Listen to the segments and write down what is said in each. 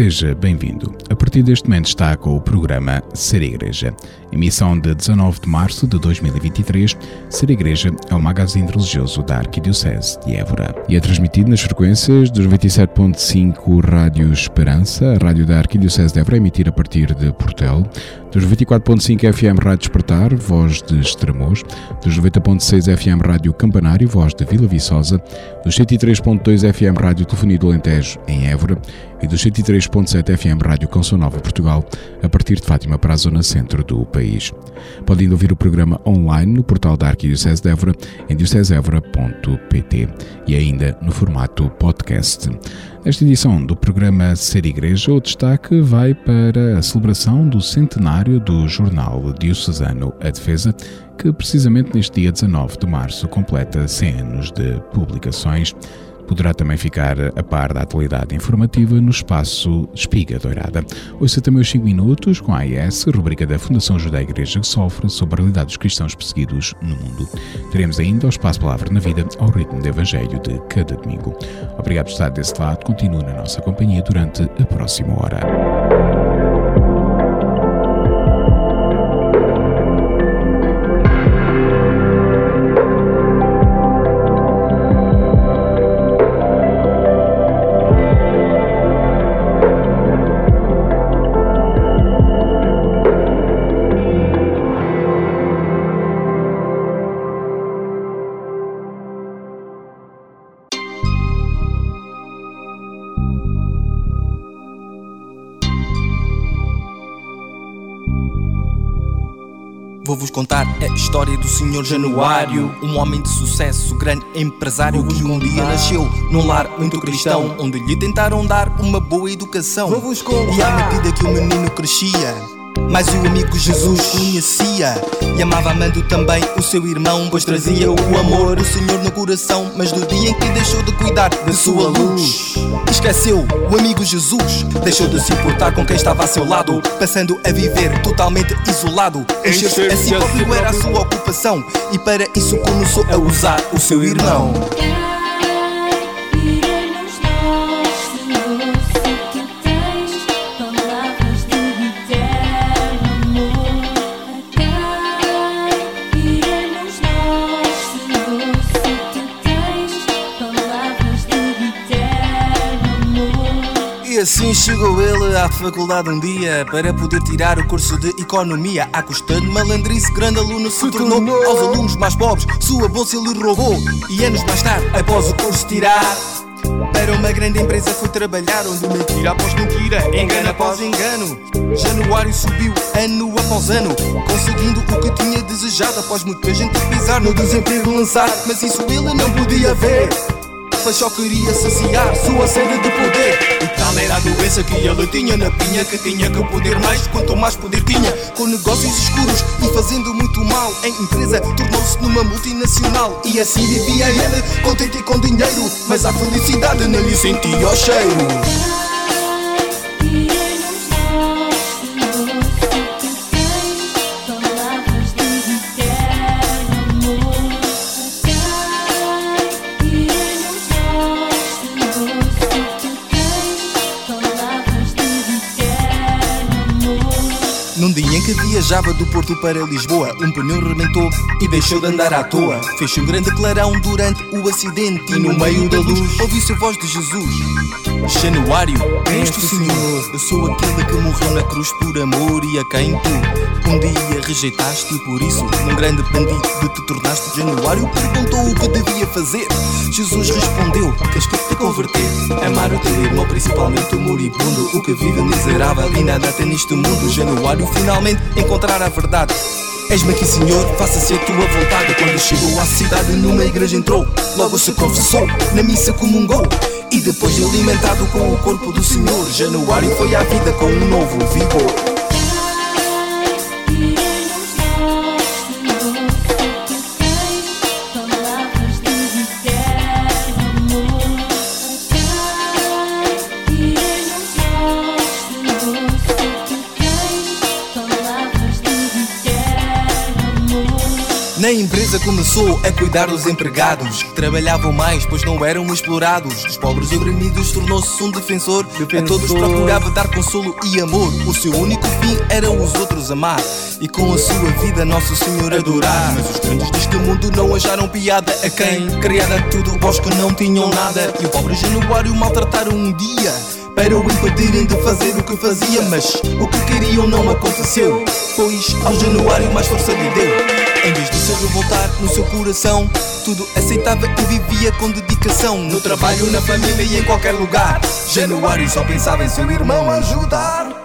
Seja bem-vindo. A partir deste momento está com o programa Ser Igreja. Emissão de 19 de março de 2023. Ser Igreja é o magazine religioso da Arquidiocese de Évora. E é transmitido nas frequências dos 97.5 Rádio Esperança, a rádio da Arquidiocese de Évora, emitir a partir de Portel, dos 24.5 FM Rádio Despertar, voz de Estremoz, dos 90.6 FM Rádio Campanário, voz de Vila Viçosa, dos 103.2 FM Rádio Telefonia do Alentejo, em Évora, e dos 103.7 FM Rádio Canção Nova Portugal, a partir de Fátima para a zona centro do país. Podem ouvir o programa online no portal da Arquidiocese de Évora, em diocesevora.pt e ainda no formato podcast. Nesta edição do programa Ser Igreja, o destaque vai para a celebração do centenário do jornal diocesano A Defesa, que precisamente neste dia 19 de março completa 100 anos de publicações. Poderá também ficar a par da atualidade informativa no espaço Espiga Dourada. Ouça também os 5 minutos com a AIS, rubrica da Fundação Judaica Igreja que sofre sobre a realidade dos cristãos perseguidos no mundo. Teremos ainda o espaço Palavra na Vida ao ritmo do Evangelho de cada domingo. Obrigado por estar desse lado. Continue na nossa companhia durante a próxima hora. Senhor Januário, um homem de sucesso, grande empresário que um dia nasceu num lar muito cristão, onde lhe tentaram dar uma boa educação. E à medida que o menino crescia, mas o amigo Jesus conhecia e amava amando também o seu irmão, pois trazia o amor do Senhor no coração. Mas no dia em que deixou de cuidar da sua luz, esqueceu o amigo Jesus, deixou de se importar com quem estava a seu lado, passando a viver totalmente isolado. Encher-se a si próprio era a sua ocupação, e para isso começou a usar o seu irmão. Assim chegou ele à faculdade um dia para poder tirar o curso de economia. À custa de malandrice, grande aluno se tornou. Aos alunos mais pobres, sua bolsa ele roubou. E anos mais tarde, após o curso tirar. Para uma grande empresa foi trabalhar onde mentira após mentira, engano após engano. Januário subiu ano após ano, conseguindo o que tinha desejado após muita gente pisar no desemprego lançar. Mas isso ele não podia ver mas só queria saciar sua sede de poder. E tal era a doença que ele tinha na pinha, que tinha que poder mais, quanto mais poder tinha. Com negócios escuros e fazendo muito mal, em empresa tornou-se numa multinacional. E assim vivia ele, contente com dinheiro, mas a felicidade não lhe sentia o cheiro. Viajava do Porto para Lisboa. Um pneu rebentou e deixou de andar à toa. Fez um grande clarão durante o acidente. E no meio da luz ouvi-se a voz de Jesus. Januário, és tu, Senhor. Eu sou aquele que morreu na cruz por amor e a quem tu um dia rejeitaste. E por isso, num grande bandido te tornaste. Januário perguntou o que devia fazer. Jesus respondeu: Tens que te converter. Amar o teu irmão, principalmente o moribundo. O que vive miserável e nada tem neste mundo. Januário finalmente encontrar a verdade. És-me aqui, Senhor, faça-se a tua vontade. Quando chegou à cidade, numa igreja entrou, logo se confessou, na missa comungou. E depois de alimentado com o corpo do Senhor, Januário foi à vida com um novo vigor. A empresa começou a cuidar dos empregados que trabalhavam mais, pois não eram explorados. Dos pobres oprimidos tornou-se um defensor. defensor. A todos procurava dar consolo e amor. O seu único fim era os outros amar e com a sua vida Nosso Senhor adorar. Mas os grandes deste mundo não acharam piada a quem criada tudo, vós que não tinham nada. E o pobre Januário maltrataram um dia para o impedirem de fazer o que fazia. Mas o que queriam não aconteceu, pois ao Januário mais força lhe deu. Em vez de se revoltar no seu coração, tudo aceitava e vivia com dedicação. No trabalho, na família e em qualquer lugar. Januário só pensava em seu irmão ajudar.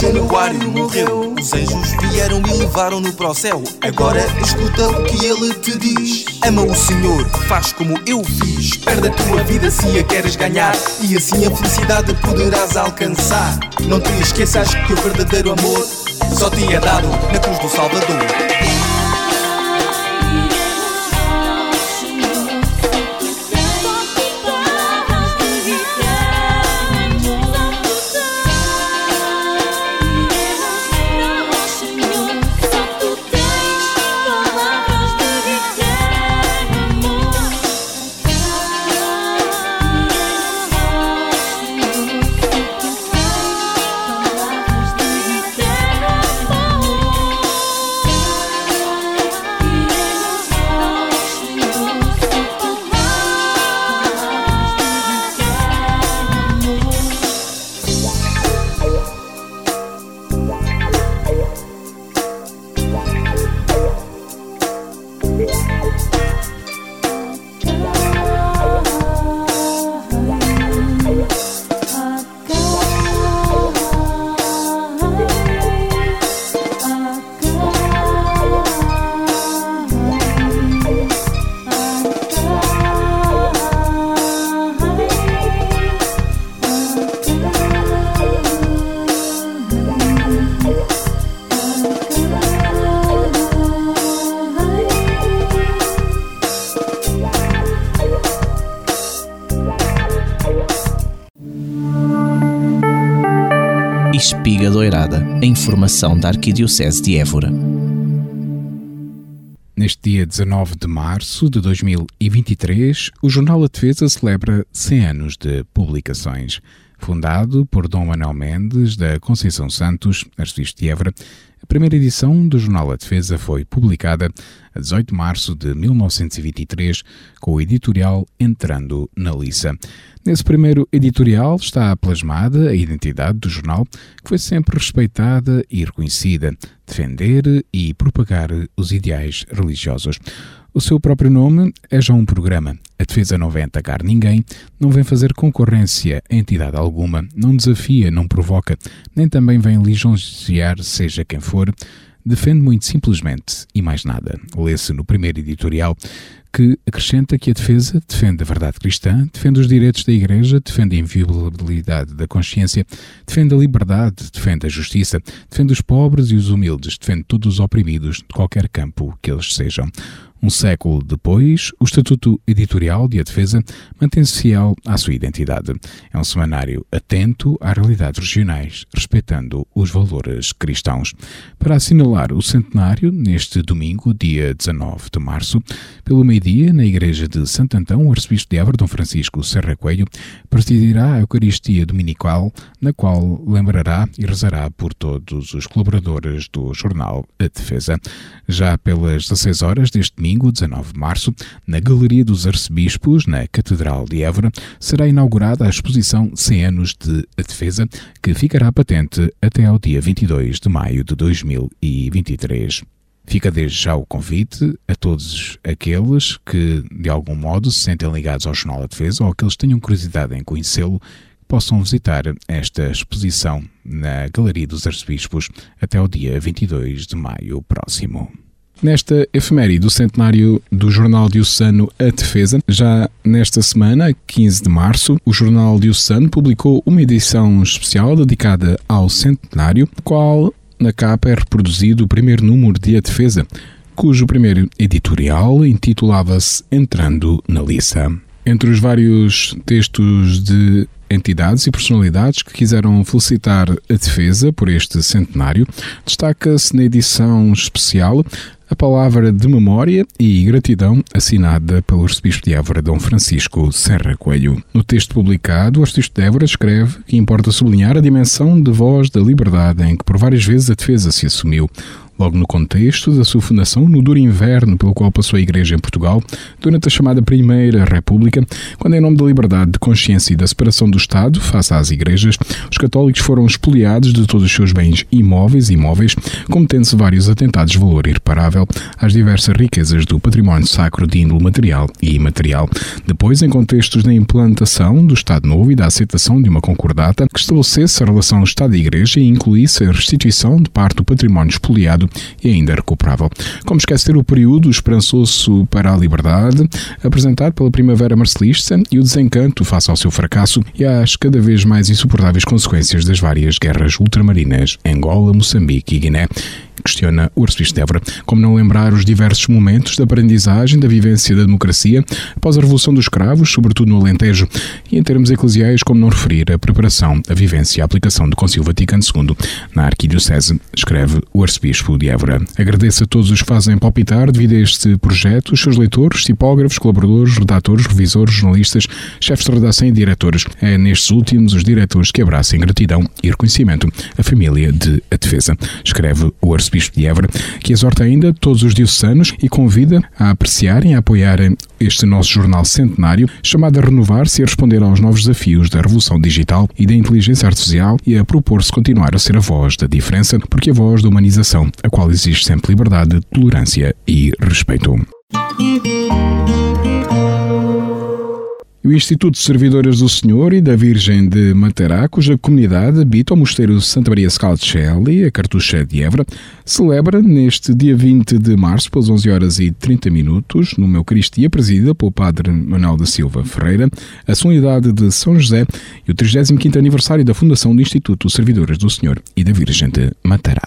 Januário morreu. Os anjos vieram e levaram-no para o céu. Agora escuta o que ele te diz. Ama o Senhor, faz como eu fiz. Perde a tua vida se a queres ganhar. E assim a felicidade poderás alcançar. Não te esqueças que o verdadeiro amor só te é dado na cruz do Salvador. Informação da Arquidiocese de Évora. Neste dia 19 de março de 2023, o Jornal A Defesa celebra 100 anos de publicações. Fundado por Dom Manuel Mendes da Conceição Santos, arcebispo de Évora, a primeira edição do Jornal A Defesa foi publicada a 18 de março de 1923, com o editorial Entrando na Liça. Nesse primeiro editorial está plasmada a identidade do jornal, que foi sempre respeitada e reconhecida, defender e propagar os ideais religiosos. O seu próprio nome é já um programa. A defesa não vem atacar ninguém, não vem fazer concorrência a entidade alguma, não desafia, não provoca, nem também vem lisonjear seja quem for, defende muito simplesmente e mais nada. Lê-se no primeiro editorial que acrescenta que a defesa defende a verdade cristã, defende os direitos da Igreja, defende a inviolabilidade da consciência, defende a liberdade, defende a justiça, defende os pobres e os humildes, defende todos os oprimidos de qualquer campo que eles sejam. Um século depois, o Estatuto Editorial de A Defesa mantém-se fiel à sua identidade. É um semanário atento às realidades regionais, respeitando os valores cristãos. Para assinalar o centenário, neste domingo, dia 19 de março, pelo meio-dia, na Igreja de Santo Antão, o arcebispo de Évora, Dom Francisco Serra Coelho, presidirá a Eucaristia Dominical, na qual lembrará e rezará por todos os colaboradores do jornal A Defesa. Já pelas 16 horas deste domingo, domingo, 19 de março, na Galeria dos Arcebispos, na Catedral de Évora, será inaugurada a exposição 100 anos de A Defesa, que ficará patente até ao dia 22 de maio de 2023. Fica desde já o convite a todos aqueles que, de algum modo, se sentem ligados ao Jornal da Defesa ou aqueles que tenham curiosidade em conhecê-lo, possam visitar esta exposição na Galeria dos Arcebispos até o dia 22 de maio próximo. Nesta efeméride do centenário do Jornal Diocesano A Defesa, já nesta semana, 15 de março, o Jornal Diocesano publicou uma edição especial dedicada ao centenário, qual na capa é reproduzido o primeiro número de A Defesa, cujo primeiro editorial intitulava-se Entrando na Liça. Entre os vários textos de entidades e personalidades que quiseram felicitar a defesa por este centenário, destaca-se na edição especial a palavra de memória e gratidão assinada pelo arcebispo de Évora, Dom Francisco Serra Coelho. No texto publicado, o arcebispo de Évora escreve que importa sublinhar a dimensão de voz da liberdade em que por várias vezes a defesa se assumiu, logo no contexto da sua fundação, no duro inverno pelo qual passou a Igreja em Portugal, durante a chamada Primeira República, quando, em nome da liberdade de consciência e da separação do Estado face às igrejas, os católicos foram expoliados de todos os seus bens imóveis e imóveis, cometendo-se vários atentados de valor irreparável às diversas riquezas do património sacro de índole material e imaterial. Depois, em contextos da implantação do Estado Novo e da aceitação de uma concordata que estabelecesse a relação Estado e Igreja e incluísse a restituição de parte do património expoliado e ainda recuperável. Como esquecer o período esperançoso para a liberdade, apresentado pela Primavera Marcelista e o desencanto face ao seu fracasso e às cada vez mais insuportáveis consequências das várias guerras ultramarinas Angola, Moçambique e Guiné questiona o arcebispo de. Como não lembrar os diversos momentos da aprendizagem da vivência da democracia após a Revolução dos Escravos, sobretudo no Alentejo, e em termos eclesiais, como não referir a preparação, a vivência e a aplicação do Concílio Vaticano II na Arquidiocese, escreve o arcebispo de Évora. Agradeço a todos os que fazem palpitar devido a este projeto, os seus leitores, tipógrafos, colaboradores, redatores, revisores, jornalistas, chefes de redação e diretores. É nestes últimos os diretores que abraçam gratidão e reconhecimento a família de A Defesa, escreve o arcebispo de Évora, que exorta ainda todos os diocesanos e convida a apreciarem e a apoiarem este nosso jornal centenário, chamado a renovar-se e a responder aos novos desafios da revolução digital e da inteligência artificial e a propor-se continuar a ser a voz da diferença, porque a voz da humanização, a qual existe sempre liberdade, tolerância e respeito. O Instituto de Servidoras do Senhor e da Virgem de Matará, cuja comunidade habita o Mosteiro Santa Maria Scalcelli, a Cartucha de Évora, celebra neste dia 20 de março, pelas 11 horas e 30 minutos, numa Eucaristia presidida pelo Padre Manuel da Silva Ferreira, a solenidade de São José e o 35º aniversário da fundação do Instituto Servidoras do Senhor e da Virgem de Matará.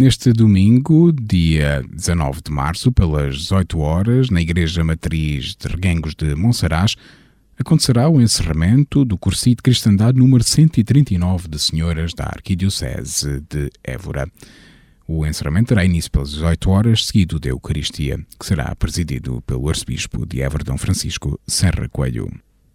Neste domingo, dia 19 de março, pelas 18 horas, na Igreja Matriz de Reguengos de Monsaraz, acontecerá o encerramento do curso de cristandade número 139 de Senhoras da Arquidiocese de Évora. O encerramento terá início pelas 18 horas, seguido da Eucaristia, que será presidido pelo Arcebispo de Évora, Dom Francisco Serra Coelho.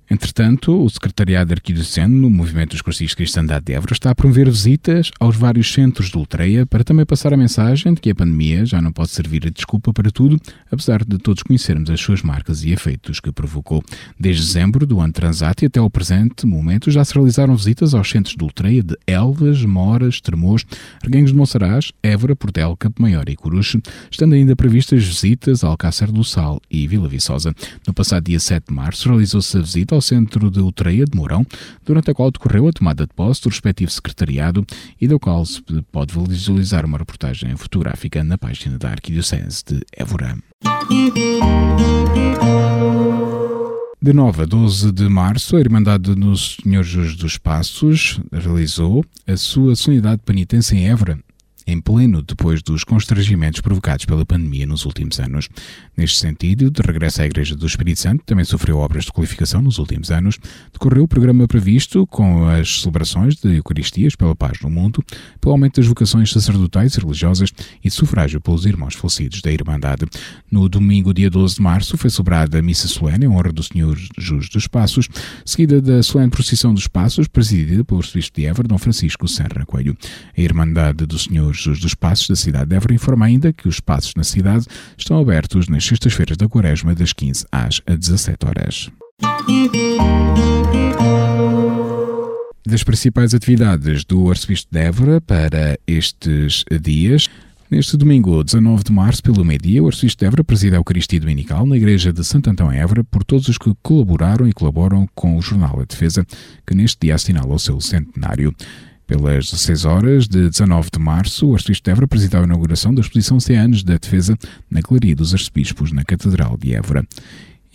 Entretanto, o Secretariado Arquidiocesano, no Movimento dos Cursis de Cristandade de Évora, está a promover visitas aos vários centros de Ultreia para também passar a mensagem de que a pandemia já não pode servir de desculpa para tudo, apesar de todos conhecermos as suas marcas e efeitos que provocou. Desde dezembro do ano transato e até ao presente momento já se realizaram visitas aos centros de Ultreia de Elvas, Moras, Tremoz, Reguengos de Monsaraz, Évora, Portel, Campo Maior e Coruche, estando ainda previstas visitas a Alcácer do Sal e Vila Viçosa. No passado dia 7 de março realizou-se a visita ao centro de Utreia de Mourão, durante a qual decorreu a tomada de posse do respectivo secretariado e do qual se pode visualizar uma reportagem fotográfica na página da Arquidiocese de Évora. De 9 a 12 de março, a Irmandade do Nosso Senhor Jesus dos Passos realizou a sua solenidade de penitência em Évora, em pleno depois dos constrangimentos provocados pela pandemia nos últimos anos. Neste sentido, de regresso à Igreja do Espírito Santo, também sofreu obras de qualificação nos últimos anos, decorreu o programa previsto com as celebrações de Eucaristias pela paz no mundo, pelo aumento das vocações sacerdotais e religiosas e sufrágio pelos irmãos falecidos da Irmandade. No domingo, dia 12 de março, foi celebrada a missa solene em honra do Senhor Jus dos Passos, seguida da solene procissão dos Passos, presidida pelo arcebispo de Évora, Dom Francisco Serra Coelho. A Irmandade do Senhor Jesus dos Passos da cidade de Évora informa ainda que os passos na cidade estão abertos nas sextas-feiras da quaresma das 15 às 17 horas. Das principais atividades do Arcebispo de Évora para estes dias, Neste domingo, 19 de março, pelo meio-dia, o Arcebispo de Évora preside a Eucaristia Dominical na Igreja de Santo Antão Évora por todos os que colaboraram e colaboram com o jornal A Defesa, que neste dia assinala o seu centenário. Pelas 16 horas de 19 de março, o Arcebispo de Évora presidiu a inauguração da exposição 100 anos da Defesa na Galeria dos Arcebispos, na Catedral de Évora.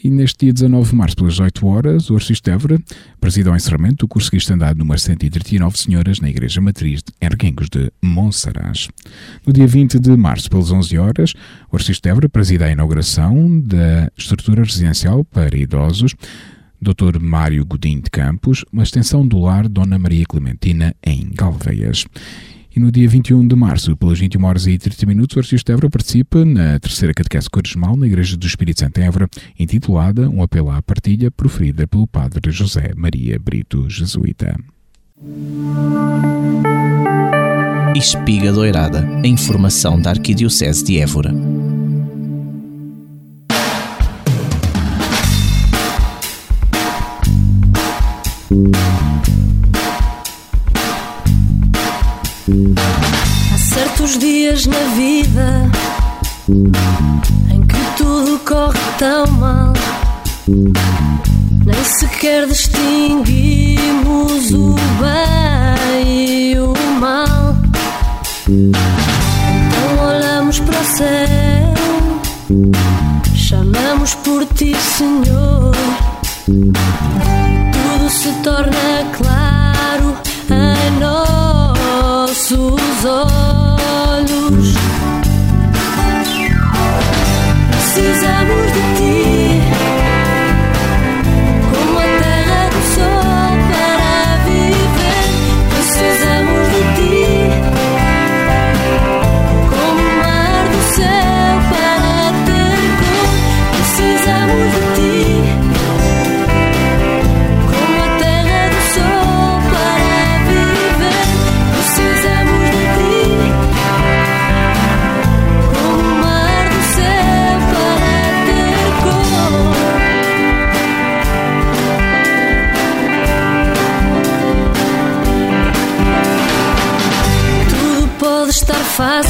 E neste dia 19 de março, pelas 8 horas, o Arcebispo de Évora preside ao encerramento do curso cristandade número 139 Senhoras na Igreja Matriz de Erguengos de Monsaraz. No dia 20 de março, pelas 11 horas, o Arcebispo de Évora preside a inauguração da estrutura residencial para idosos Dr. Mário Godinho de Campos, uma extensão do lar Dona Maria Clementina em Galveias. E no dia 21 de março, pelas 21 horas e 30 minutos, o Arcebispo de Évora participa na terceira catequese quaresmal na Igreja do Espírito Santo em Évora, intitulada Um apelo à partilha, proferida pelo Padre José Maria Brito, jesuíta. Espiga Doirada, a informação da Arquidiocese de Évora. Há certos dias na vida em que tudo corre tão mal, nem sequer distinguimos o bem e o mal. Então olhamos para o céu, chamamos por ti, Senhor. Se torna claro em nossos olhos. Pode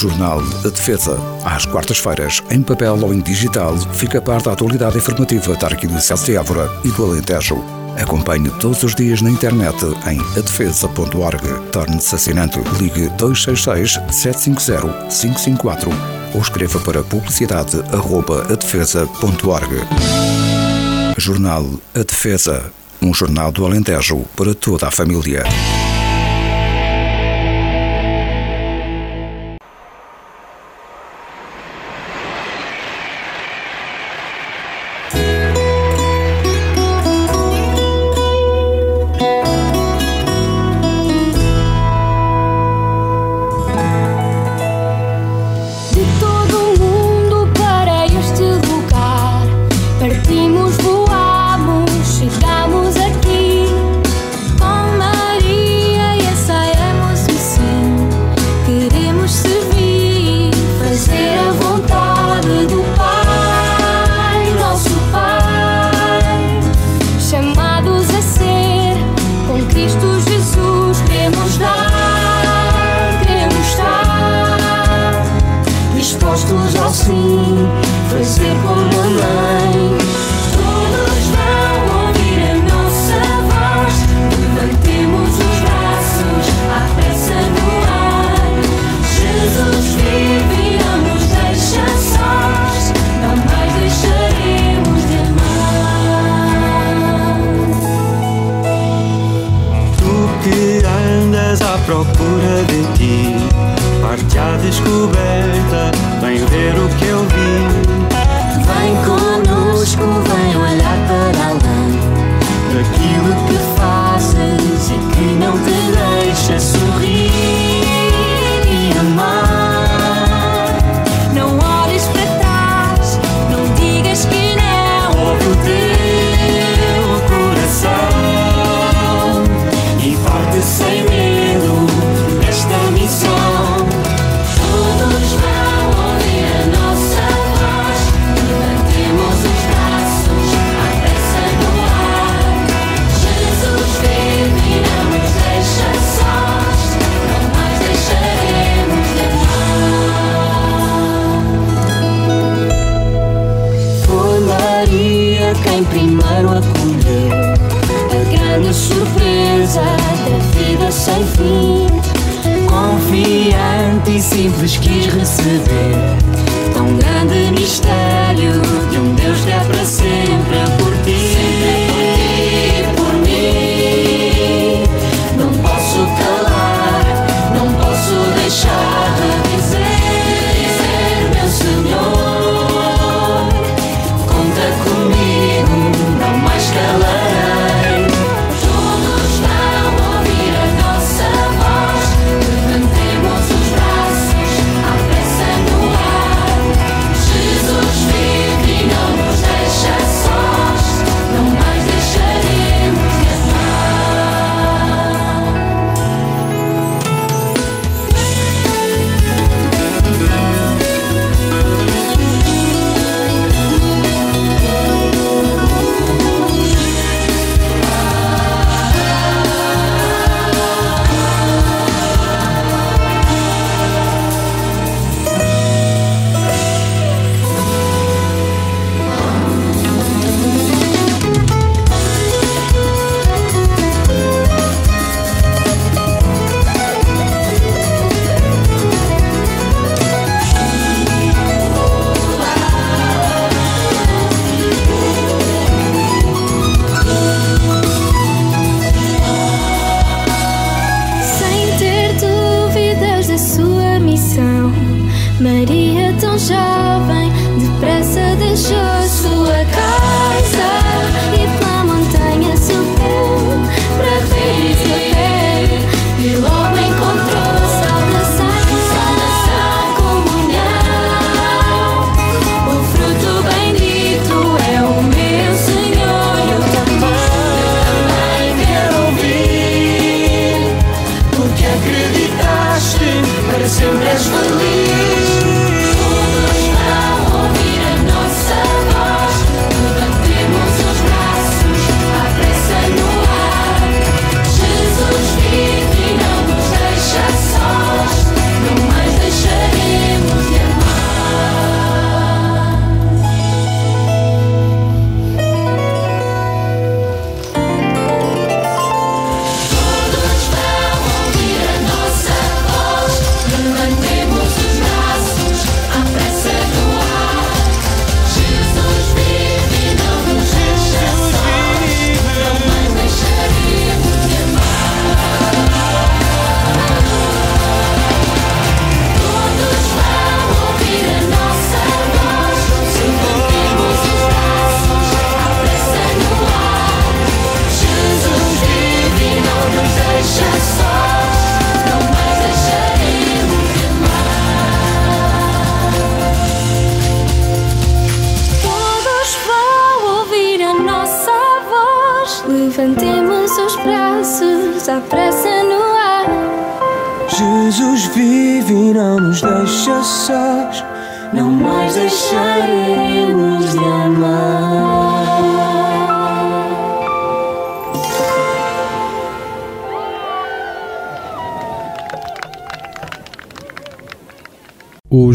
Jornal A Defesa. Às quartas-feiras, em papel ou em digital, fica a par da atualidade informativa da Arquidiocese de Évora e do Alentejo. Acompanhe todos os dias na internet em adefesa.org. Torne-se assinante. Ligue 266 750 554 ou escreva para publicidade.adefesa.org. Jornal A Defesa. Um jornal do Alentejo para toda a família.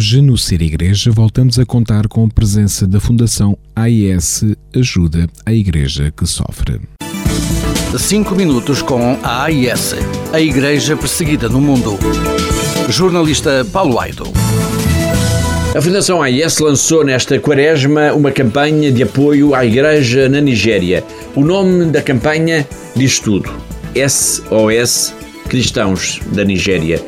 Hoje, no Ser Igreja, voltamos a contar com a presença da Fundação AIS Ajuda a Igreja que Sofre. 5 minutos com a AIS, a Igreja Perseguida no Mundo. Jornalista Paulo Aido. A Fundação AIS lançou nesta quaresma uma campanha de apoio à Igreja na Nigéria. O nome da campanha diz tudo: SOS Cristãos da Nigéria.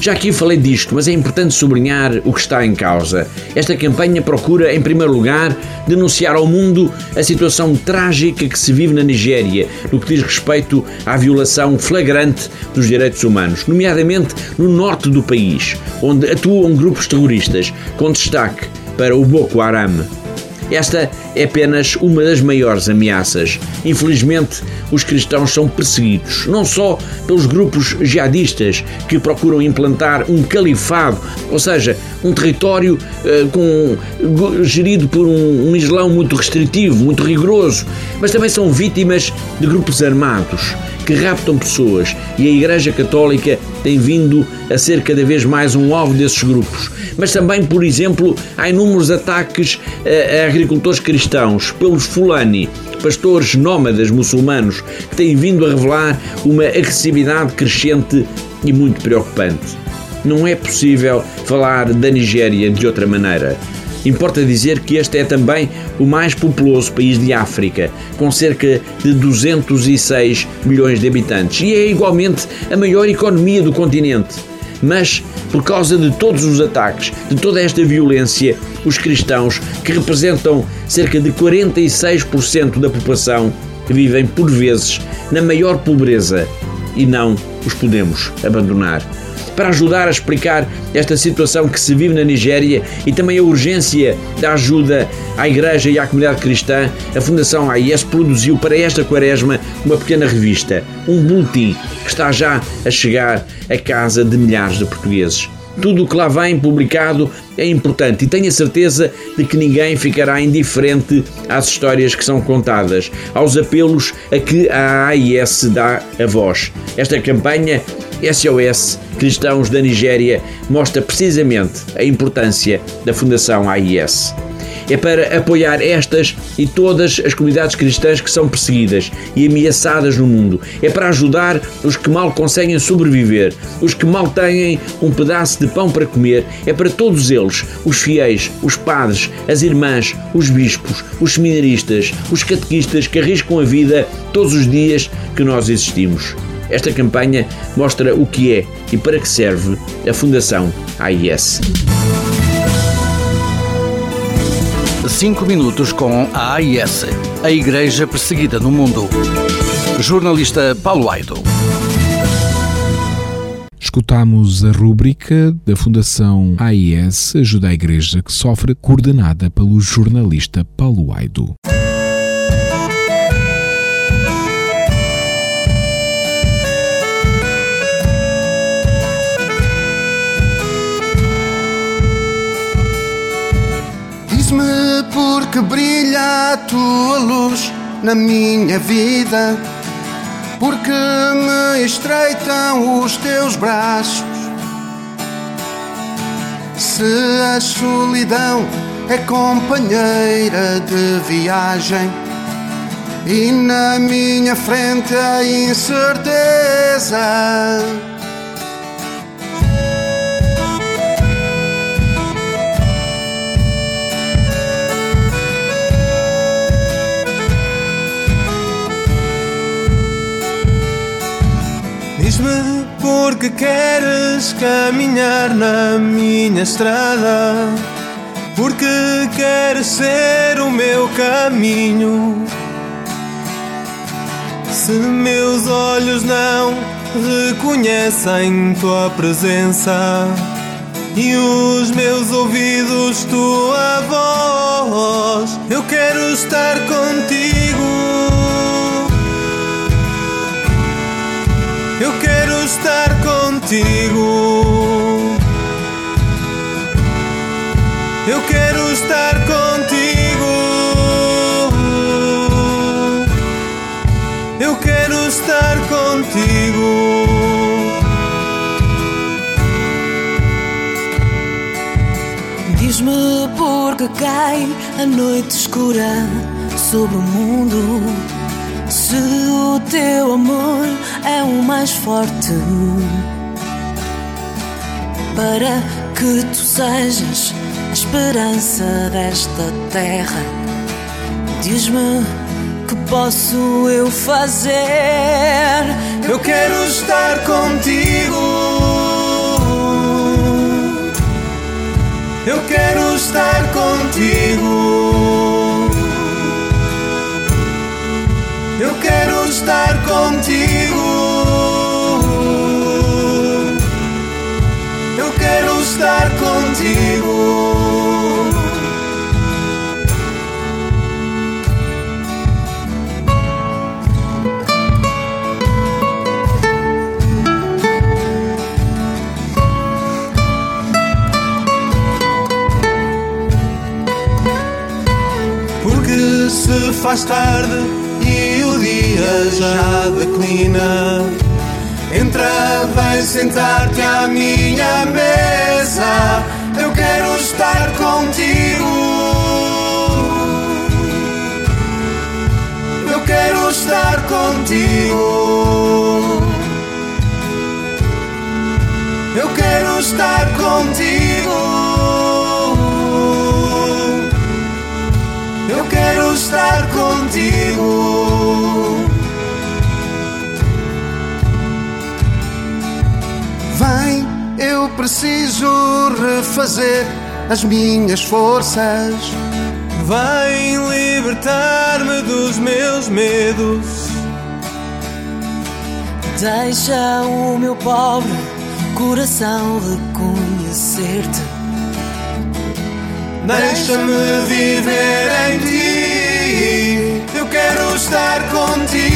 Já aqui falei disto, mas é importante sublinhar o que está em causa. Esta campanha procura, em primeiro lugar, denunciar ao mundo a situação trágica que se vive na Nigéria no que diz respeito à violação flagrante dos direitos humanos, nomeadamente no norte do país, onde atuam grupos terroristas, com destaque para o Boko Haram. Esta é apenas uma das maiores ameaças. Infelizmente, os cristãos são perseguidos, não só pelos grupos jihadistas que procuram implantar um califado, ou seja, um território uh, com, gerido por um, um Islão muito restritivo, muito rigoroso, mas também são vítimas de grupos armados que raptam pessoas e a Igreja Católica tem vindo a ser cada vez mais um alvo desses grupos. Mas também, por exemplo, há inúmeros ataques a, agricultores cristãos pelos Fulani, pastores nómadas muçulmanos, que têm vindo a revelar uma agressividade crescente e muito preocupante. Não é possível falar da Nigéria de outra maneira. Importa dizer que este é também o mais populoso país de África, com cerca de 206 milhões de habitantes, e é igualmente a maior economia do continente. Mas, por causa de todos os ataques, de toda esta violência, os cristãos, que representam cerca de 46% da população, vivem por vezes na maior pobreza e não os podemos abandonar para ajudar a explicar esta situação que se vive na Nigéria e também a urgência da ajuda à Igreja e à comunidade cristã, a Fundação AIS produziu para esta quaresma uma pequena revista, um boletim que está já a chegar à casa de milhares de portugueses. Tudo o que lá vem publicado é importante e tenho a certeza de que ninguém ficará indiferente às histórias que são contadas, aos apelos a que a AIS dá a voz. Esta campanha SOS Cristãos da Nigéria mostra precisamente a importância da Fundação AIS. É para apoiar estas e todas as comunidades cristãs que são perseguidas e ameaçadas no mundo. É para ajudar os que mal conseguem sobreviver, os que mal têm um pedaço de pão para comer. É para todos eles, os fiéis, os padres, as irmãs, os bispos, os seminaristas, os catequistas que arriscam a vida todos os dias que nós existimos. Esta campanha mostra o que é e para que serve a Fundação AIS. 5 minutos com a AIS, a Igreja Perseguida no Mundo. Jornalista Paulo Aido. Escutamos a rúbrica da Fundação AIS Ajuda a Igreja que Sofre, coordenada pelo jornalista Paulo Aido. Porque brilha a tua luz na minha vida, porque me estreitam os teus braços. Se a solidão é companheira de viagem e na minha frente a incerteza. Porque queres caminhar na minha estrada, porque queres ser o meu caminho. Se meus olhos não reconhecem tua presença e os meus ouvidos tua voz, eu quero estar contigo Eu quero estar contigo. Eu quero estar contigo. Eu quero estar contigo. Diz-me por que cai a noite escura sobre o mundo se o teu amor é o mais forte para que tu sejas a esperança desta terra. Diz-me que posso eu fazer. Eu quero estar contigo. Eu quero estar contigo. Faz tarde dia já declina. Entra, vem sentar-te à minha mesa. Eu quero estar contigo. Eu quero estar contigo. Eu quero estar contigo. Estar contigo. Vem, eu preciso refazer as minhas forças. Vem libertar-me dos meus medos. Deixa o meu pobre coração reconhecer-te. Deixa-me viver em ti. Eu quero estar contigo.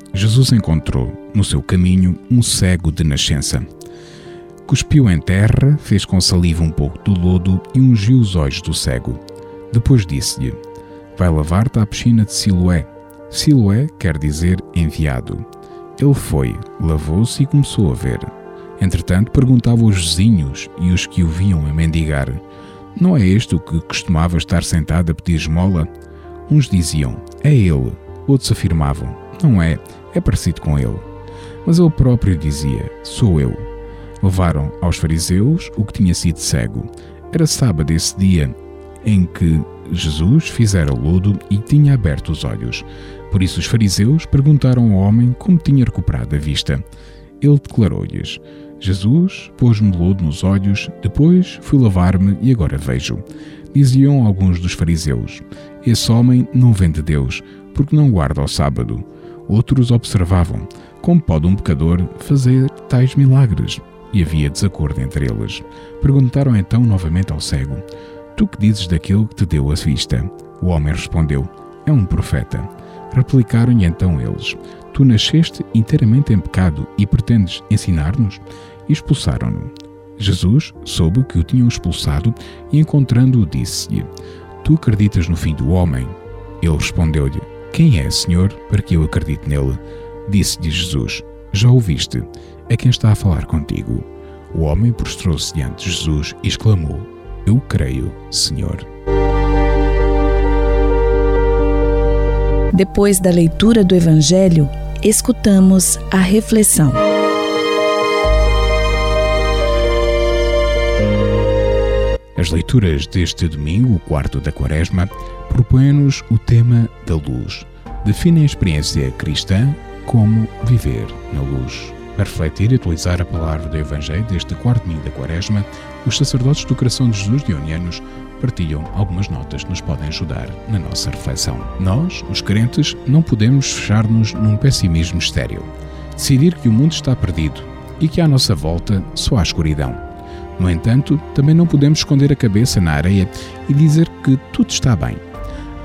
Jesus encontrou, no seu caminho, um cego de nascença. Cuspiu em terra, fez com saliva um pouco do lodo e ungiu os olhos do cego. Depois disse-lhe: Vai lavar-te à piscina de Siloé. Siloé quer dizer enviado. Ele foi, lavou-se e começou a ver. Entretanto, perguntava aos vizinhos e os que o viam a mendigar: Não é este o que costumava estar sentado a pedir esmola? Uns diziam: É ele. Outros afirmavam: Não é, é parecido com ele. Mas ele próprio dizia: Sou eu. Levaram aos fariseus o que tinha sido cego. Era sábado esse dia em que Jesus fizera lodo e tinha aberto os olhos. Por isso os fariseus perguntaram ao homem como tinha recuperado a vista. Ele declarou-lhes: Jesus pôs-me lodo nos olhos, depois fui lavar-me e agora vejo. Diziam alguns dos fariseus: Esse homem não vem de Deus, porque não guarda o sábado. Outros observavam: Como pode um pecador fazer tais milagres? E havia desacordo entre eles. Perguntaram então novamente ao cego: Tu que dizes daquele que te deu a vista? O homem respondeu: É um profeta. Replicaram-lhe então eles: Tu nasceste inteiramente em pecado e pretendes ensinar-nos? Expulsaram-no. Jesus soube que o tinham expulsado e, encontrando-o, disse-lhe: Tu acreditas no fim do homem? Ele respondeu-lhe: Quem é, Senhor, para que eu acredite nele? Disse-lhe Jesus: Já ouviste, é quem está a falar contigo. O homem prostrou-se diante de Jesus e exclamou: Eu creio, Senhor. Depois da leitura do Evangelho, escutamos a reflexão. As leituras deste domingo, o quarto da Quaresma, propõem-nos o tema da luz. Definem a experiência cristã como viver na luz. Para refletir e utilizar a palavra do Evangelho deste quarto domingo da Quaresma, os sacerdotes do Coração de Jesus de Onianos partilham algumas notas que nos podem ajudar na nossa reflexão. Nós, os crentes, não podemos fechar-nos num pessimismo estéril. Decidir que o mundo está perdido e que à nossa volta só há escuridão. No entanto, também não podemos esconder a cabeça na areia e dizer que tudo está bem.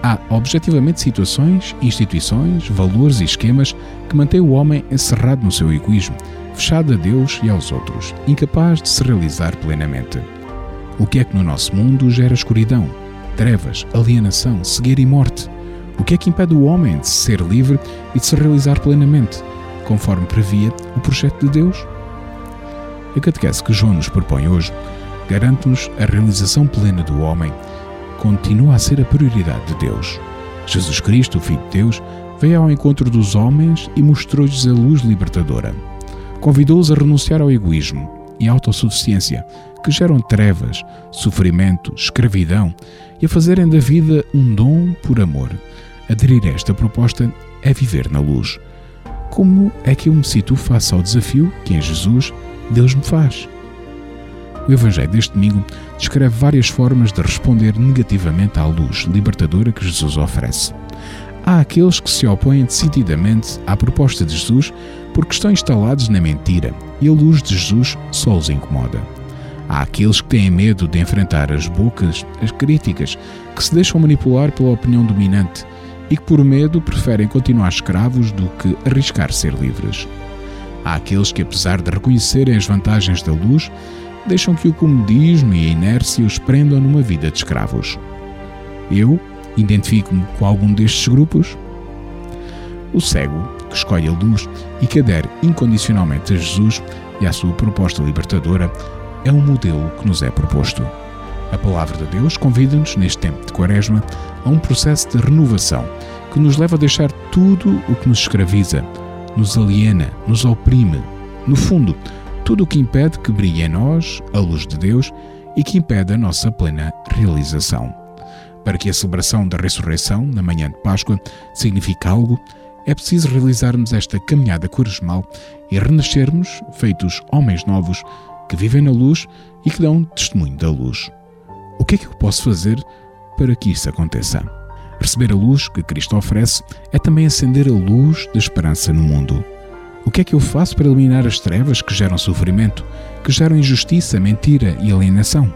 Há objetivamente situações, instituições, valores e esquemas que mantêm o homem encerrado no seu egoísmo, fechado a Deus e aos outros, incapaz de se realizar plenamente. O que é que no nosso mundo gera escuridão, trevas, alienação, cegueira e morte? O que é que impede o homem de ser livre e de se realizar plenamente, conforme previa o projeto de Deus? A catequese que João nos propõe hoje garante-nos a realização plena do homem, continua a ser a prioridade de Deus. Jesus Cristo, o Filho de Deus, veio ao encontro dos homens e mostrou-lhes a luz libertadora. Convidou-os a renunciar ao egoísmo e à autossuficiência, que geram trevas, sofrimento, escravidão, e a fazerem da vida um dom por amor. Aderir a esta proposta é viver na luz. Como é que eu me situo face ao desafio que em Jesus Deus me faz? O Evangelho deste domingo descreve várias formas de responder negativamente à luz libertadora que Jesus oferece. Há aqueles que se opõem decididamente à proposta de Jesus porque estão instalados na mentira e a luz de Jesus só os incomoda. Há aqueles que têm medo de enfrentar as bocas, as críticas, que se deixam manipular pela opinião dominante e que, por medo, preferem continuar escravos do que arriscar ser livres. Há aqueles que, apesar de reconhecerem as vantagens da luz, deixam que o comodismo e a inércia os prendam numa vida de escravos. Eu identifico-me com algum destes grupos? O cego, que escolhe a luz e que adere incondicionalmente a Jesus e à sua proposta libertadora, é um modelo que nos é proposto. A palavra de Deus convida-nos, neste tempo de Quaresma, a um processo de renovação que nos leva a deixar tudo o que nos escraviza, nos aliena, nos oprime. No fundo, tudo o que impede que brilhe em nós a luz de Deus e que impede a nossa plena realização. Para que a celebração da ressurreição, na manhã de Páscoa, signifique algo, é preciso realizarmos esta caminhada quaresmal e renascermos feitos homens novos que vivem na luz e que dão testemunho da luz. O que é que eu posso fazer para que isso aconteça? Receber a luz que Cristo oferece é também acender a luz da esperança no mundo. O que é que eu faço para eliminar as trevas que geram sofrimento, que geram injustiça, mentira e alienação?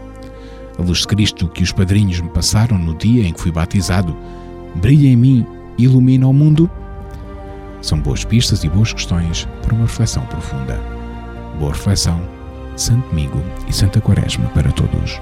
A luz de Cristo que os padrinhos me passaram no dia em que fui batizado brilha em mim e ilumina o mundo? São boas pistas e boas questões para uma reflexão profunda. Boa reflexão, Santo Domingo e Santa Quaresma para todos.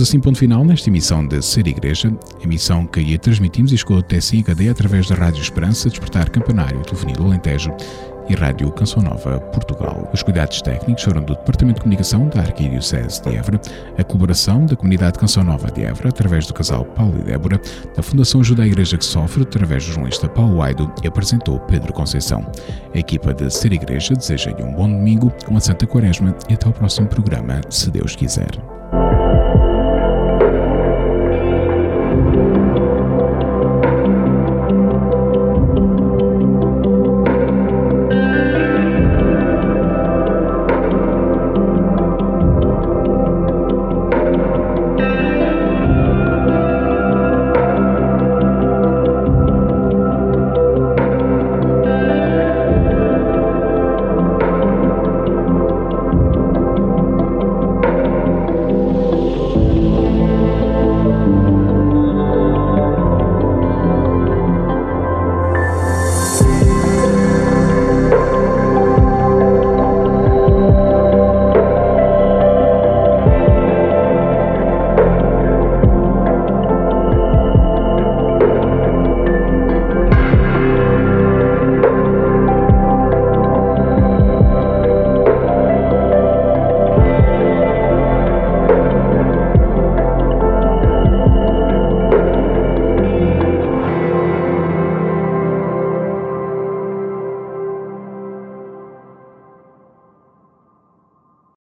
Colocamos assim ponto final nesta emissão de Ser Igreja, emissão que ia transmitimos e chegou até si em através da Rádio Esperança, Despertar Campanário, Telefonia do Alentejo e Rádio Canção Nova Portugal. Os cuidados técnicos foram do Departamento de Comunicação da Arquidiocese de Évora, a colaboração da Comunidade Canção Nova de Évora, através do casal Paulo e Débora, da Fundação Ajuda à Igreja que Sofre, através do jornalista Paulo Aido, e apresentou Pedro Conceição. A equipa de Ser Igreja deseja-lhe um bom domingo, uma santa quaresma e até ao próximo programa, se Deus quiser.